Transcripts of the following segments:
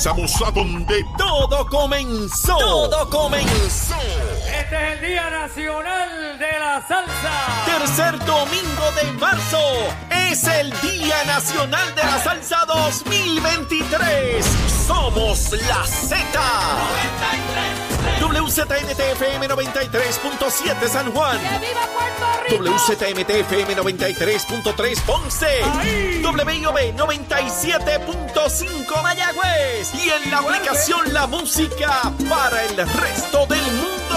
Estamos a donde todo comenzó. Todo comenzó. Este es el Día Nacional de la Salsa. Tercer domingo de marzo es el Día Nacional de la Salsa 2023. Somos la Z. WZMTFM 93.7 San Juan. ¡Que viva Puerto Rico! WZMTFM 93.3 Ponce. WIOB 97.5 Mayagüez. Y en la aplicación La Música para el resto del mundo.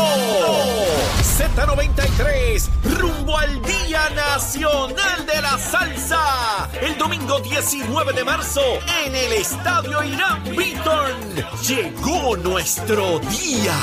Z93, rumbo al Día Nacional de la Salsa. El domingo 19 de marzo en el Estadio Irán Beaton. Llegó nuestro día.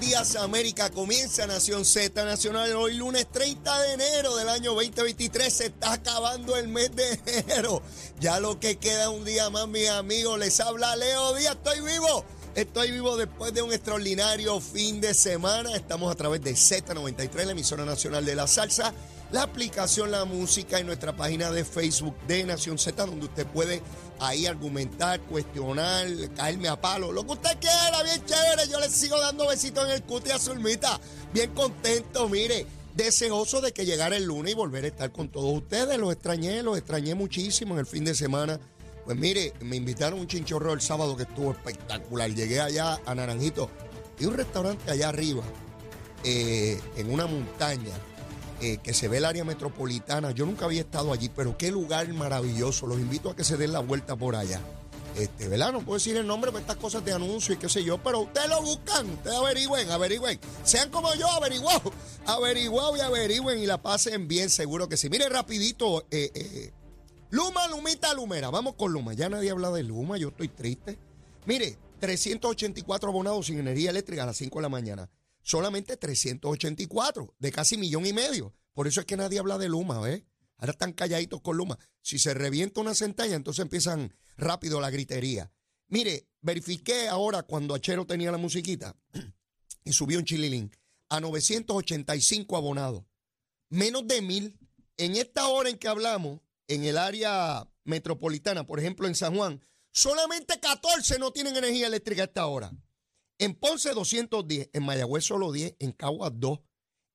Días América. Comienza Nación Z Nacional hoy lunes 30 de enero del año 2023. Se está acabando el mes de enero. Ya lo que queda un día más, mis amigos. Les habla Leo Díaz. Estoy vivo. Estoy vivo después de un extraordinario fin de semana. Estamos a través de Z93, la emisora nacional de la salsa, la aplicación La Música y nuestra página de Facebook de Nación Z, donde usted puede ahí argumentar, cuestionar, caerme a palo. Lo que usted quiera, bien chévere. Yo le sigo dando besitos en el cuti a Zulmita. Bien contento, mire. Deseoso de que llegara el lunes y volver a estar con todos ustedes. Los extrañé, los extrañé muchísimo en el fin de semana. Pues mire, me invitaron un chinchorro el sábado que estuvo espectacular. Llegué allá a Naranjito y un restaurante allá arriba, eh, en una montaña, eh, que se ve el área metropolitana. Yo nunca había estado allí, pero qué lugar maravilloso. Los invito a que se den la vuelta por allá. Este, ¿verdad? No puedo decir el nombre por estas cosas de anuncio y qué sé yo, pero ustedes lo buscan, ustedes averigüen, averigüen. Sean como yo, averiguado, averiguado y averigüen y la pasen bien, seguro que sí. Mire, rapidito, eh, eh, Luma, Lumita, Lumera. Vamos con Luma. Ya nadie habla de Luma, yo estoy triste. Mire, 384 abonados sin energía eléctrica a las 5 de la mañana. Solamente 384, de casi millón y medio. Por eso es que nadie habla de Luma, ¿ves? Ahora están calladitos con Luma. Si se revienta una centella, entonces empiezan rápido la gritería. Mire, verifiqué ahora cuando Achero tenía la musiquita y subió un chililín a 985 abonados. Menos de mil. En esta hora en que hablamos, en el área metropolitana, por ejemplo en San Juan, solamente 14 no tienen energía eléctrica a esta hora. En Ponce 210, en Mayagüez solo 10, en Caguas 2,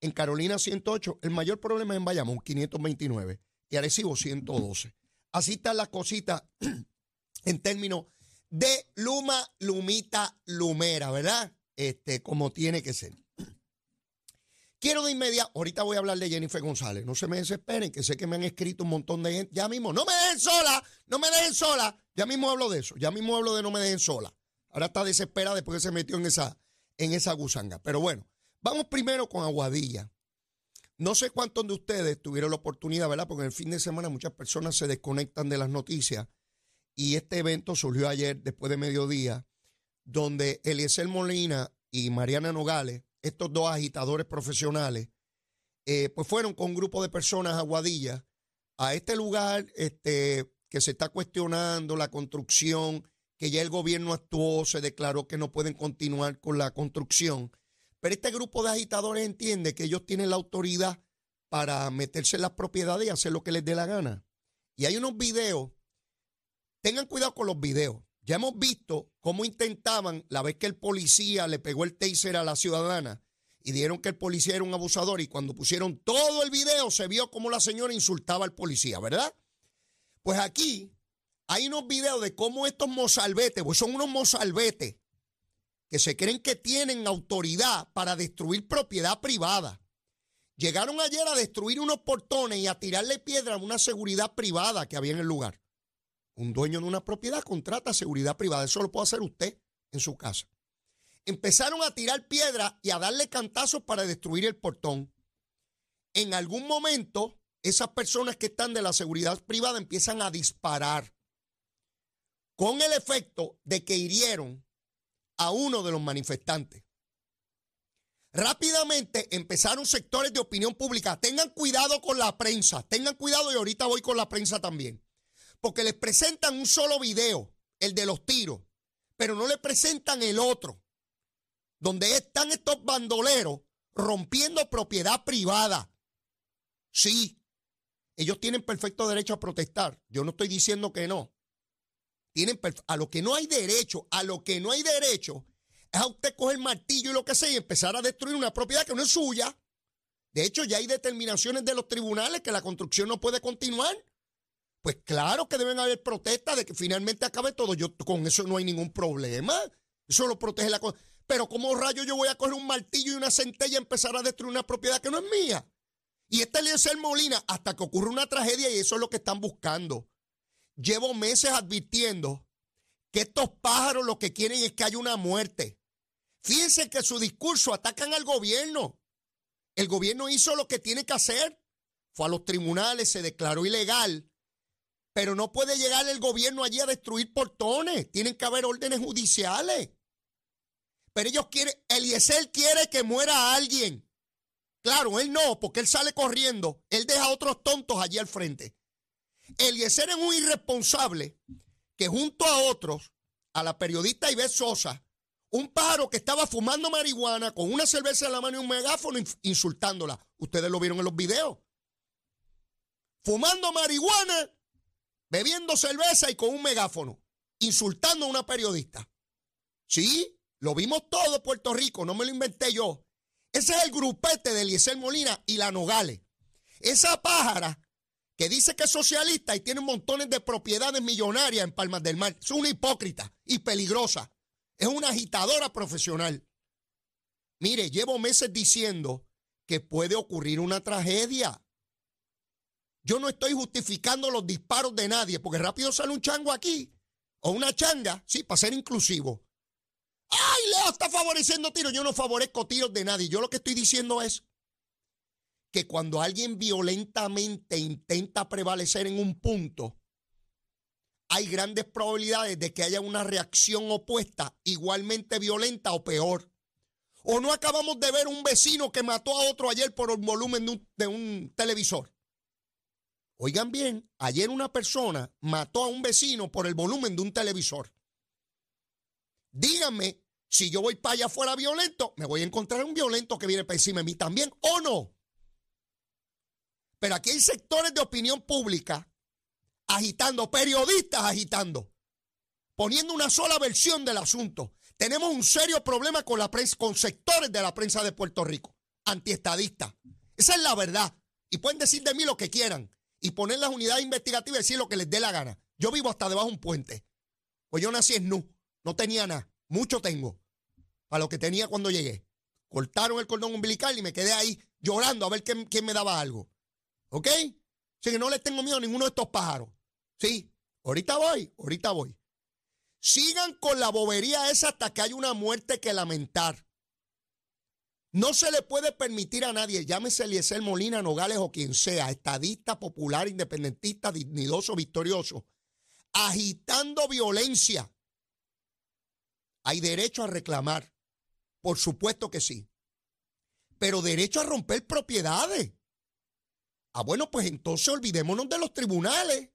en Carolina 108, el mayor problema es en Bayamón 529 y Arecibo 112. Así están las cositas en términos de Luma, Lumita, Lumera, ¿verdad? Este, como tiene que ser. Quiero de inmediato, ahorita voy a hablar de Jennifer González, no se me desesperen, que sé que me han escrito un montón de gente, ya mismo, no me dejen sola, no me dejen sola, ya mismo hablo de eso, ya mismo hablo de no me dejen sola. Ahora está desesperada después que se metió en esa, en esa gusanga. Pero bueno, vamos primero con Aguadilla. No sé cuántos de ustedes tuvieron la oportunidad, ¿verdad? Porque en el fin de semana muchas personas se desconectan de las noticias y este evento surgió ayer después de mediodía, donde Eliezer Molina y Mariana Nogales, estos dos agitadores profesionales, eh, pues fueron con un grupo de personas a Aguadilla a este lugar este, que se está cuestionando la construcción, que ya el gobierno actuó, se declaró que no pueden continuar con la construcción. Pero este grupo de agitadores entiende que ellos tienen la autoridad para meterse en las propiedades y hacer lo que les dé la gana. Y hay unos videos, tengan cuidado con los videos. Ya hemos visto cómo intentaban, la vez que el policía le pegó el taser a la ciudadana y dijeron que el policía era un abusador y cuando pusieron todo el video se vio cómo la señora insultaba al policía, ¿verdad? Pues aquí hay unos videos de cómo estos mozalbetes, pues son unos mozalbetes que se creen que tienen autoridad para destruir propiedad privada. Llegaron ayer a destruir unos portones y a tirarle piedra a una seguridad privada que había en el lugar. Un dueño de una propiedad contrata seguridad privada. Eso lo puede hacer usted en su casa. Empezaron a tirar piedra y a darle cantazos para destruir el portón. En algún momento, esas personas que están de la seguridad privada empiezan a disparar con el efecto de que hirieron a uno de los manifestantes. Rápidamente empezaron sectores de opinión pública. Tengan cuidado con la prensa, tengan cuidado y ahorita voy con la prensa también. Porque les presentan un solo video, el de los tiros, pero no le presentan el otro, donde están estos bandoleros rompiendo propiedad privada. Sí, ellos tienen perfecto derecho a protestar. Yo no estoy diciendo que no. A lo que no hay derecho, a lo que no hay derecho, es a usted coger martillo y lo que sea y empezar a destruir una propiedad que no es suya. De hecho, ya hay determinaciones de los tribunales que la construcción no puede continuar. Pues claro que deben haber protestas de que finalmente acabe todo. Yo con eso no hay ningún problema. Eso lo protege la cosa. Pero ¿cómo rayo yo voy a coger un martillo y una centella y empezar a destruir una propiedad que no es mía? Y este el Molina, hasta que ocurre una tragedia y eso es lo que están buscando. Llevo meses advirtiendo que estos pájaros lo que quieren es que haya una muerte. Fíjense que su discurso atacan al gobierno. El gobierno hizo lo que tiene que hacer. Fue a los tribunales, se declaró ilegal. Pero no puede llegar el gobierno allí a destruir portones. Tienen que haber órdenes judiciales. Pero ellos quieren, Eliezer quiere que muera alguien. Claro, él no, porque él sale corriendo. Él deja a otros tontos allí al frente. Eliezer es un irresponsable que junto a otros, a la periodista Ives Sosa, un pájaro que estaba fumando marihuana con una cerveza en la mano y un megáfono insultándola. Ustedes lo vieron en los videos. Fumando marihuana, bebiendo cerveza y con un megáfono, insultando a una periodista. Sí, lo vimos todo Puerto Rico, no me lo inventé yo. Ese es el grupete de Eliezer Molina y la Nogales. Esa pájara que dice que es socialista y tiene montones de propiedades millonarias en Palmas del Mar. Es una hipócrita y peligrosa. Es una agitadora profesional. Mire, llevo meses diciendo que puede ocurrir una tragedia. Yo no estoy justificando los disparos de nadie, porque rápido sale un chango aquí, o una changa, sí, para ser inclusivo. ¡Ay, Leo está favoreciendo tiros! Yo no favorezco tiros de nadie. Yo lo que estoy diciendo es que cuando alguien violentamente intenta prevalecer en un punto, hay grandes probabilidades de que haya una reacción opuesta, igualmente violenta o peor. O no acabamos de ver un vecino que mató a otro ayer por el volumen de un, televisor. Oigan bien, ayer una persona mató a un vecino por el volumen de un televisor. Díganme, si yo voy para allá afuera violento, me voy a encontrar un violento que viene para encima de mí también o no. Pero aquí hay sectores de opinión pública agitando, periodistas agitando, poniendo una sola versión del asunto. Tenemos un serio problema con la prensa, con sectores de la prensa de Puerto Rico, antiestadistas. Esa es la verdad. Y pueden decir de mí lo que quieran y poner las unidades investigativas y decir lo que les dé la gana. Yo vivo hasta debajo de un puente. Pues yo nací en Nu, no tenía nada. Mucho tengo para lo que tenía cuando llegué. Cortaron el cordón umbilical y me quedé ahí llorando a ver quién, quién me daba algo. ¿Ok? Así que no les tengo miedo a ninguno de estos pájaros. Sí, ahorita voy, ahorita voy. Sigan con la bobería esa hasta que haya una muerte que lamentar. No se le puede permitir a nadie, llámese Eliezer Molina, Nogales o quien sea, estadista, popular, independentista, dignidoso, victorioso, agitando violencia. Hay derecho a reclamar, por supuesto que sí, pero derecho a romper propiedades. Ah, bueno, pues entonces olvidémonos de los tribunales.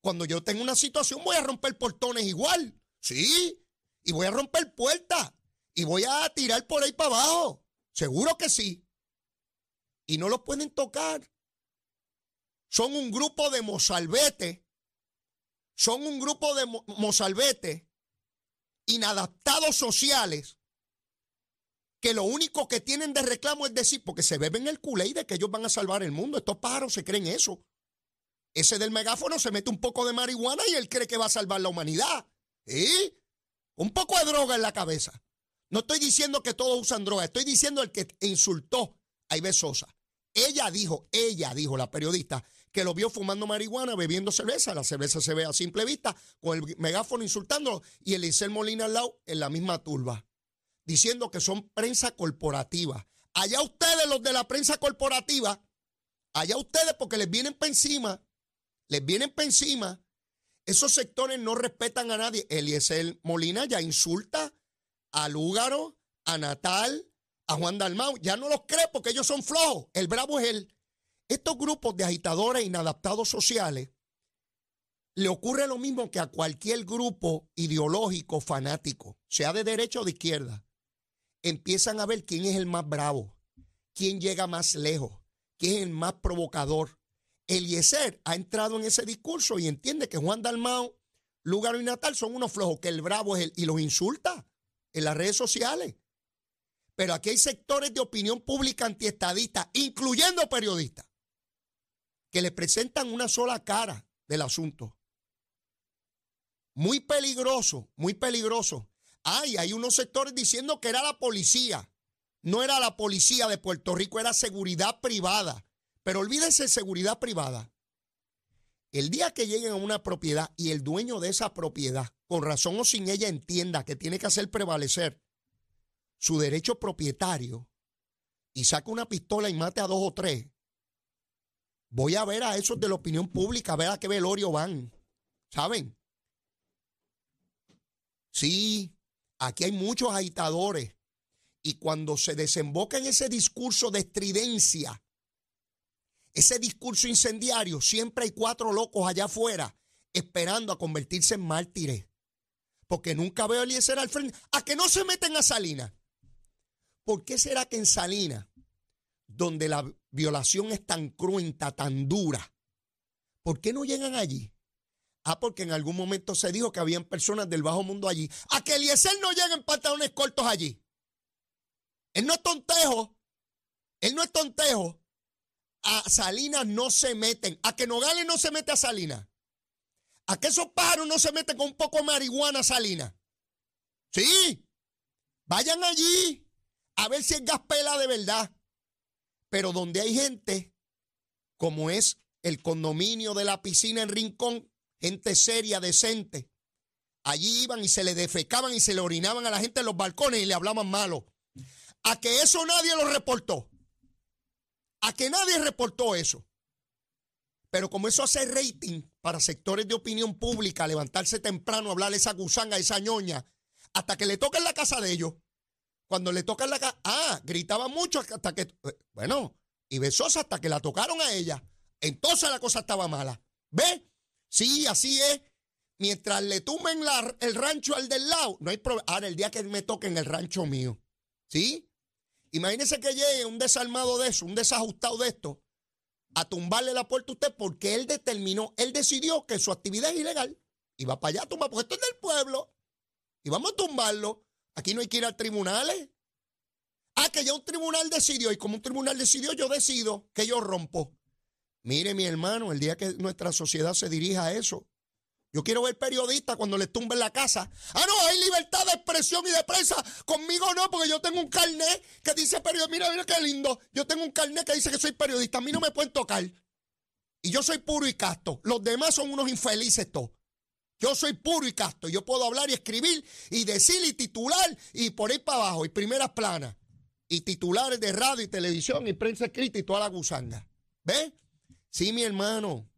Cuando yo tengo una situación voy a romper portones igual. Sí. Y voy a romper puertas. Y voy a tirar por ahí para abajo. Seguro que sí. Y no los pueden tocar. Son un grupo de mozalbetes. Son un grupo de mozalbetes inadaptados sociales que lo único que tienen de reclamo es decir, porque se beben el culé de que ellos van a salvar el mundo. Estos pájaros se creen eso. Ese del megáfono se mete un poco de marihuana y él cree que va a salvar la humanidad. ¿Y? Un poco de droga en la cabeza. No estoy diciendo que todos usan droga, estoy diciendo el que insultó a Ibe Sosa. Ella dijo, ella dijo, la periodista, que lo vio fumando marihuana, bebiendo cerveza. La cerveza se ve a simple vista, con el megáfono insultándolo y el Isel Molina al lado en la misma turba, diciendo que son prensa corporativa. Allá ustedes, los de la prensa corporativa, allá ustedes porque les vienen para encima les vienen para encima. Esos sectores no respetan a nadie. Eliezer Molina ya insulta a Lúgaro, a Natal, a Juan Dalmau. Ya no los cree porque ellos son flojos. El bravo es él. Estos grupos de agitadores inadaptados sociales le ocurre lo mismo que a cualquier grupo ideológico fanático, sea de derecha o de izquierda. Empiezan a ver quién es el más bravo, quién llega más lejos, que es el más provocador. Eliezer ha entrado en ese discurso y entiende que Juan Dalmao, Lugaro y Natal son unos flojos, que el bravo es él, y los insulta en las redes sociales. Pero aquí hay sectores de opinión pública antiestadista, incluyendo periodistas, que le presentan una sola cara del asunto. Muy peligroso, muy peligroso. Ay, hay unos sectores diciendo que era la policía. No era la policía de Puerto Rico, era seguridad privada. Pero olvídense de seguridad privada. El día que lleguen a una propiedad y el dueño de esa propiedad, con razón o sin ella, entienda que tiene que hacer prevalecer su derecho propietario y saca una pistola y mate a dos o tres, voy a ver a esos de la opinión pública, a ver a qué velorio van. ¿Saben? Sí, aquí hay muchos agitadores. Y cuando se desemboca en ese discurso de estridencia, ese discurso incendiario, siempre hay cuatro locos allá afuera esperando a convertirse en mártires. Porque nunca veo a Eliezer al frente. A que no se meten a Salinas. ¿Por qué será que en Salinas, donde la violación es tan cruenta, tan dura, ¿por qué no llegan allí? Ah, porque en algún momento se dijo que habían personas del bajo mundo allí. A que Eliezer no llega en pantalones cortos allí. Él no es tontejo. Él no es tontejo. A Salinas no se meten. A que Nogales no se mete a Salinas. A que esos pájaros no se meten con un poco de marihuana a Salinas. Sí. Vayan allí a ver si es gaspela de verdad. Pero donde hay gente, como es el condominio de la piscina en Rincón, gente seria, decente, allí iban y se le defecaban y se le orinaban a la gente en los balcones y le hablaban malo. A que eso nadie lo reportó. A que nadie reportó eso. Pero como eso hace rating para sectores de opinión pública, levantarse temprano, hablar esa gusanga, esa ñoña, hasta que le toquen la casa de ellos. Cuando le tocan la casa, ah, gritaba mucho hasta que, bueno, y besosa hasta que la tocaron a ella. Entonces la cosa estaba mala. ¿Ve? Sí, así es. Mientras le tumben el rancho al del lado, no hay problema. Ahora, el día que me toquen el rancho mío, ¿sí? Imagínese que llegue un desarmado de eso, un desajustado de esto, a tumbarle la puerta a usted porque él determinó, él decidió que su actividad es ilegal. Y va para allá a tumbar, porque esto es del pueblo. Y vamos a tumbarlo. Aquí no hay que ir a tribunales. Ah, que ya un tribunal decidió. Y como un tribunal decidió, yo decido que yo rompo. Mire, mi hermano, el día que nuestra sociedad se dirija a eso, yo quiero ver periodistas cuando les tumben la casa. Ah, no, hay libertad de expresión y de prensa. Conmigo no, porque yo tengo un carnet que dice periodista. Mira, mira qué lindo. Yo tengo un carnet que dice que soy periodista. A mí no me pueden tocar. Y yo soy puro y casto. Los demás son unos infelices todos. Yo soy puro y casto. Yo puedo hablar y escribir y decir y titular y por ahí para abajo y primeras planas. Y titulares de radio y televisión y prensa escrita y toda la gusanga. ¿Ves? Sí, mi hermano.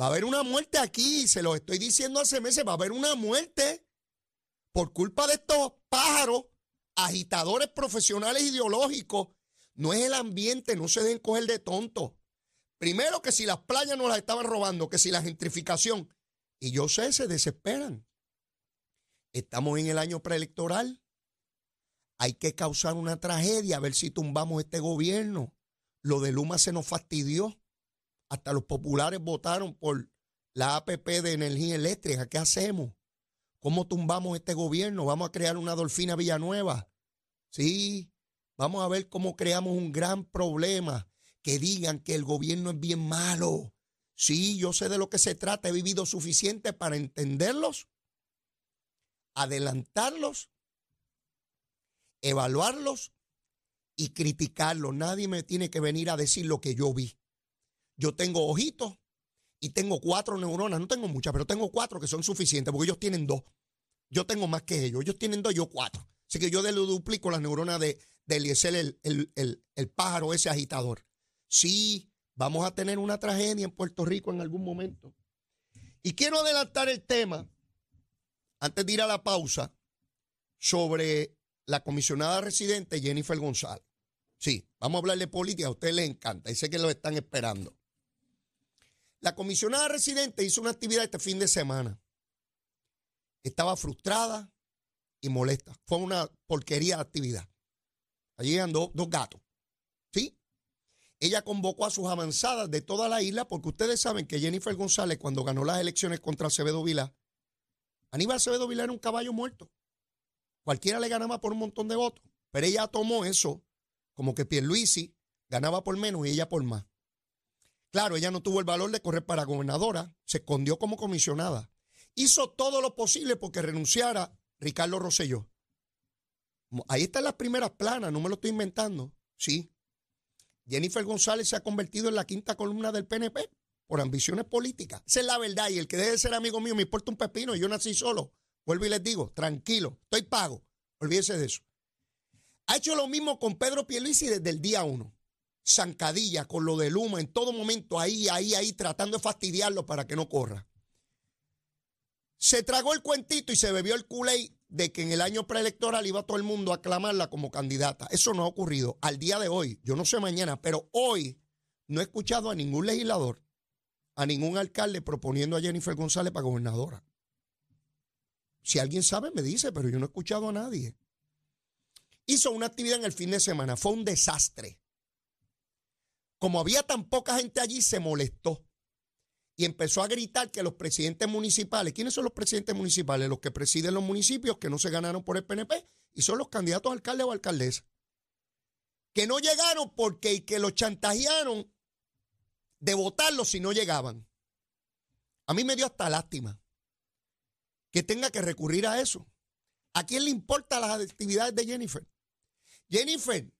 Va a haber una muerte aquí, se lo estoy diciendo hace meses, va a haber una muerte por culpa de estos pájaros, agitadores profesionales ideológicos. No es el ambiente, no se den coger de tonto. Primero que si las playas no las estaban robando, que si la gentrificación. Y yo sé, se desesperan. Estamos en el año preelectoral. Hay que causar una tragedia a ver si tumbamos este gobierno. Lo de Luma se nos fastidió. Hasta los populares votaron por la APP de energía eléctrica. ¿Qué hacemos? ¿Cómo tumbamos este gobierno? Vamos a crear una Dolfina Villanueva. Sí, vamos a ver cómo creamos un gran problema. Que digan que el gobierno es bien malo. Sí, yo sé de lo que se trata. He vivido suficiente para entenderlos, adelantarlos, evaluarlos y criticarlos. Nadie me tiene que venir a decir lo que yo vi. Yo tengo ojitos y tengo cuatro neuronas. No tengo muchas, pero tengo cuatro que son suficientes porque ellos tienen dos. Yo tengo más que ellos. Ellos tienen dos, yo cuatro. Así que yo le duplico las neuronas de, de Eliezer, el, el, el pájaro ese agitador. Sí, vamos a tener una tragedia en Puerto Rico en algún momento. Y quiero adelantar el tema, antes de ir a la pausa, sobre la comisionada residente Jennifer González. Sí, vamos a hablar de política, a usted le encanta y sé que lo están esperando. La comisionada residente hizo una actividad este fin de semana. Estaba frustrada y molesta. Fue una porquería de actividad. Allí llegan dos, gatos. ¿Sí? ella convocó a sus avanzadas de toda la isla porque ustedes saben que Jennifer González cuando ganó las elecciones contra Acevedo Vilá, Aníbal Acevedo Vilá era un caballo muerto. Cualquiera le ganaba por un montón de votos. Pero ella tomó eso como que Pierluisi ganaba por menos y ella por más. Claro, ella no tuvo el valor de correr para gobernadora, se escondió como comisionada. Hizo todo lo posible porque renunciara Ricardo Rosselló. Ahí están las primeras planas, no me lo estoy inventando. Sí. Jennifer González se ha convertido en la quinta columna del PNP por ambiciones políticas. Esa es la verdad. Y el que debe ser amigo mío me importa un pepino. Yo nací solo. Vuelvo y les digo, tranquilo, estoy pago. Olvídese de eso. Ha hecho lo mismo con Pedro Pierluisi desde el día uno. Zancadilla, con lo de Luma, en todo momento ahí, ahí, ahí, tratando de fastidiarlo para que no corra. Se tragó el cuentito y se bebió el culé de que en el año preelectoral iba todo el mundo a aclamarla como candidata. Eso no ha ocurrido al día de hoy. Yo no sé mañana, pero hoy no he escuchado a ningún legislador, a ningún alcalde proponiendo a Jennifer González para gobernadora. Si alguien sabe, me dice, pero yo no he escuchado a nadie. Hizo una actividad en el fin de semana, fue un desastre. Como había tan poca gente allí, se molestó y empezó a gritar que los presidentes municipales, ¿quiénes son los presidentes municipales? Los que presiden los municipios que no se ganaron por el PNP y son los candidatos a alcalde o alcaldesa. Que no llegaron porque que los chantajearon de votarlos si no llegaban. A mí me dio hasta lástima que tenga que recurrir a eso. ¿A quién le importan las actividades de Jennifer? Jennifer,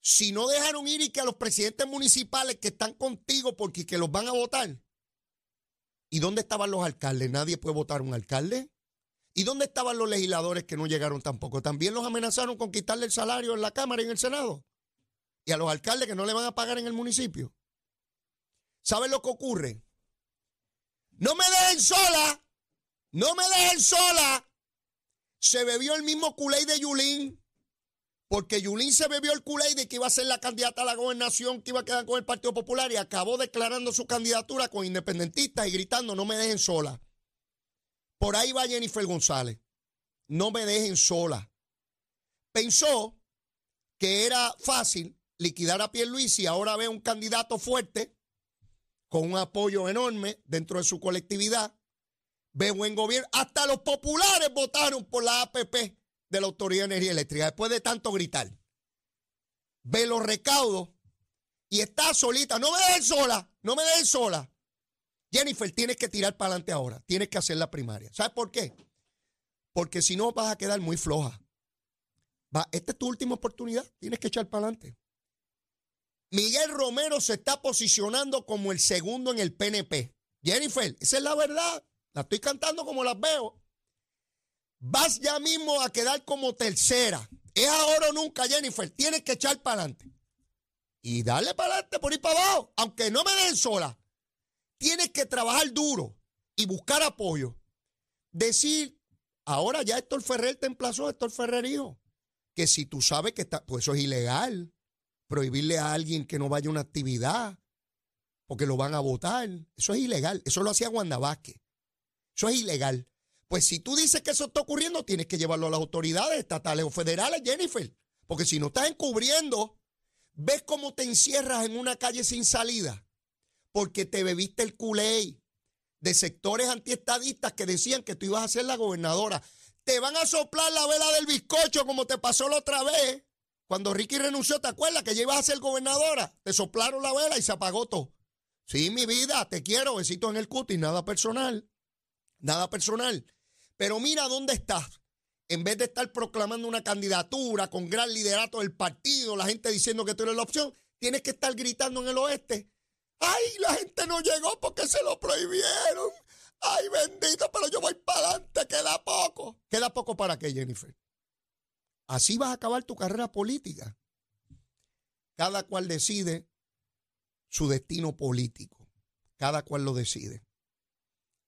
si no dejaron ir y que a los presidentes municipales que están contigo porque que los van a votar, ¿Y dónde estaban los alcaldes? Nadie puede votar un alcalde. ¿Y dónde estaban los legisladores que no llegaron tampoco? También los amenazaron con quitarle el salario en la Cámara y en el Senado. Y a los alcaldes que no le van a pagar en el municipio. ¿Saben lo que ocurre? No me dejen sola. No me dejen sola. Se bebió el mismo culé de Yulín. Porque Yulín se bebió el culé de que iba a ser la candidata a la gobernación, que iba a quedar con el Partido Popular y acabó declarando su candidatura con independentistas y gritando, no me dejen sola. Por ahí va Jennifer González. No me dejen sola. Pensó que era fácil liquidar a Pierluisi y ahora ve un candidato fuerte con un apoyo enorme dentro de su colectividad. Ve buen gobierno. Hasta los populares votaron por la APP de la Autoridad de Energía Eléctrica, después de tanto gritar, ve los recaudos y está solita. No me dejen sola, no me dejen sola. Jennifer, tienes que tirar para adelante ahora, tienes que hacer la primaria. ¿Sabes por qué? Porque si no vas a quedar muy floja. Va, esta es tu última oportunidad, tienes que echar para adelante. Miguel Romero se está posicionando como el segundo en el PNP. Jennifer, esa es la verdad. La estoy cantando como las veo vas ya mismo a quedar como tercera. Es ahora o nunca, Jennifer. Tienes que echar para adelante. Y darle para adelante por ir para abajo. Aunque no me den sola. Tienes que trabajar duro y buscar apoyo. Decir, ahora ya Héctor Ferrer te emplazó, Héctor Ferrer hijo, que si tú sabes que está, pues eso es ilegal. Prohibirle a alguien que no vaya a una actividad porque lo van a votar. Eso es ilegal. Eso lo hacía Wanda Vázquez. Eso es ilegal. Pues si tú dices que eso está ocurriendo, tienes que llevarlo a las autoridades estatales o federales, Jennifer. Porque si no estás encubriendo, ves cómo te encierras en una calle sin salida. Porque te bebiste el culé de sectores antiestadistas que decían que tú ibas a ser la gobernadora. Te van a soplar la vela del bizcocho como te pasó la otra vez. Cuando Ricky renunció, ¿te acuerdas que ya ibas a ser gobernadora? Te soplaron la vela y se apagó todo. Sí, mi vida, te quiero, besito en el cutis, nada personal. Nada personal. Pero mira dónde estás. En vez de estar proclamando una candidatura con gran liderato del partido, la gente diciendo que tú eres la opción, tienes que estar gritando en el oeste. ¡Ay, la gente no llegó porque se lo prohibieron! ¡Ay, bendito, pero yo voy para adelante! Queda poco. ¿Queda poco para qué, Jennifer? Así vas a acabar tu carrera política. Cada cual decide su destino político. Cada cual lo decide.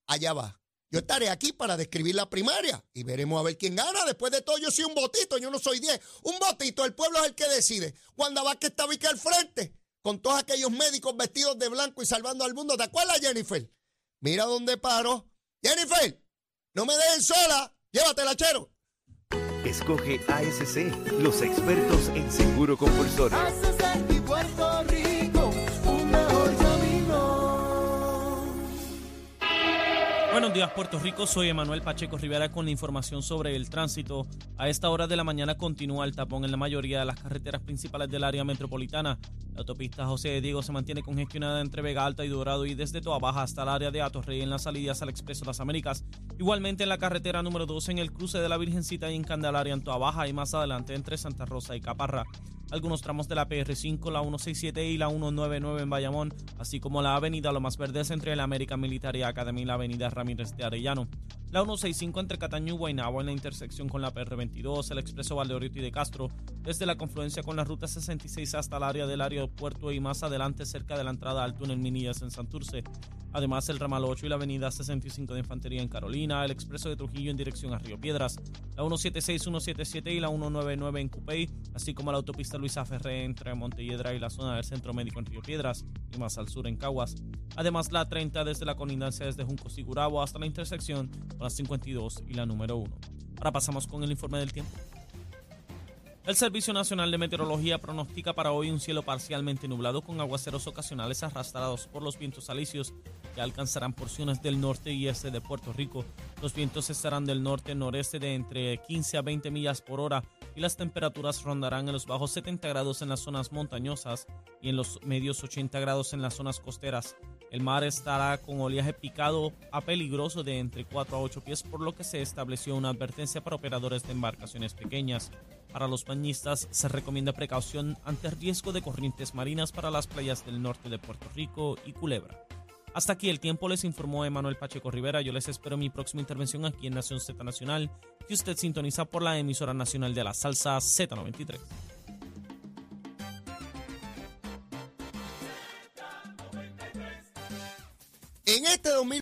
Allá va. Yo estaré aquí para describir la primaria y veremos a ver quién gana. Después de todo, yo soy un votito, yo no soy 10. Un votito, el pueblo es el que decide. Wanda que estaba aquí al frente, con todos aquellos médicos vestidos de blanco y salvando al mundo. ¿Te acuerdas, Jennifer? Mira dónde paro. Jennifer, no me dejen sola. Llévatela, chero. Escoge ASC, los expertos en seguro compulsorio. Puerto Rico. Buenos días Puerto Rico, soy Emanuel Pacheco Rivera con la información sobre el tránsito. A esta hora de la mañana continúa el tapón en la mayoría de las carreteras principales del área metropolitana. La autopista José de Diego se mantiene congestionada entre Vega Alta y Dorado y desde Toa Baja hasta el área de Atorrey en las salidas al Expreso Las Américas. Igualmente en la carretera número 2 en el cruce de la Virgencita y en Candelaria en Toa Baja y más adelante entre Santa Rosa y Caparra algunos tramos de la PR5, la 167 y la 199 en Bayamón, así como la avenida Lomas Verdes entre la American Military Academy y la avenida Ramírez de Arellano. La 165 entre Cataño y Guaynabo en la intersección con la PR22, el expreso Valdeorito y de Castro, desde la confluencia con la ruta 66 hasta el área del aeropuerto y más adelante cerca de la entrada al túnel Minillas en Santurce. Además, el ramal 8 y la avenida 65 de Infantería en Carolina, el expreso de Trujillo en dirección a Río Piedras, la 176, 177 y la 199 en Cupey, así como la autopista Luisa Ferré entre Montelledra y la zona del Centro Médico en Río Piedras y más al sur en Caguas. Además, la 30 desde la colindancia desde Junco Sigurabo hasta la intersección con la 52 y la número 1. Ahora pasamos con el informe del tiempo. El Servicio Nacional de Meteorología pronostica para hoy un cielo parcialmente nublado con aguaceros ocasionales arrastrados por los vientos alisios que alcanzarán porciones del norte y este de Puerto Rico. Los vientos estarán del norte-noreste de entre 15 a 20 millas por hora y las temperaturas rondarán en los bajos 70 grados en las zonas montañosas y en los medios 80 grados en las zonas costeras. El mar estará con oleaje picado a peligroso de entre 4 a 8 pies, por lo que se estableció una advertencia para operadores de embarcaciones pequeñas. Para los bañistas se recomienda precaución ante el riesgo de corrientes marinas para las playas del norte de Puerto Rico y Culebra. Hasta aquí el tiempo les informó Emanuel Pacheco Rivera. Yo les espero mi próxima intervención aquí en Nación Z Nacional, que usted sintoniza por la emisora nacional de la salsa Z93. En este 2000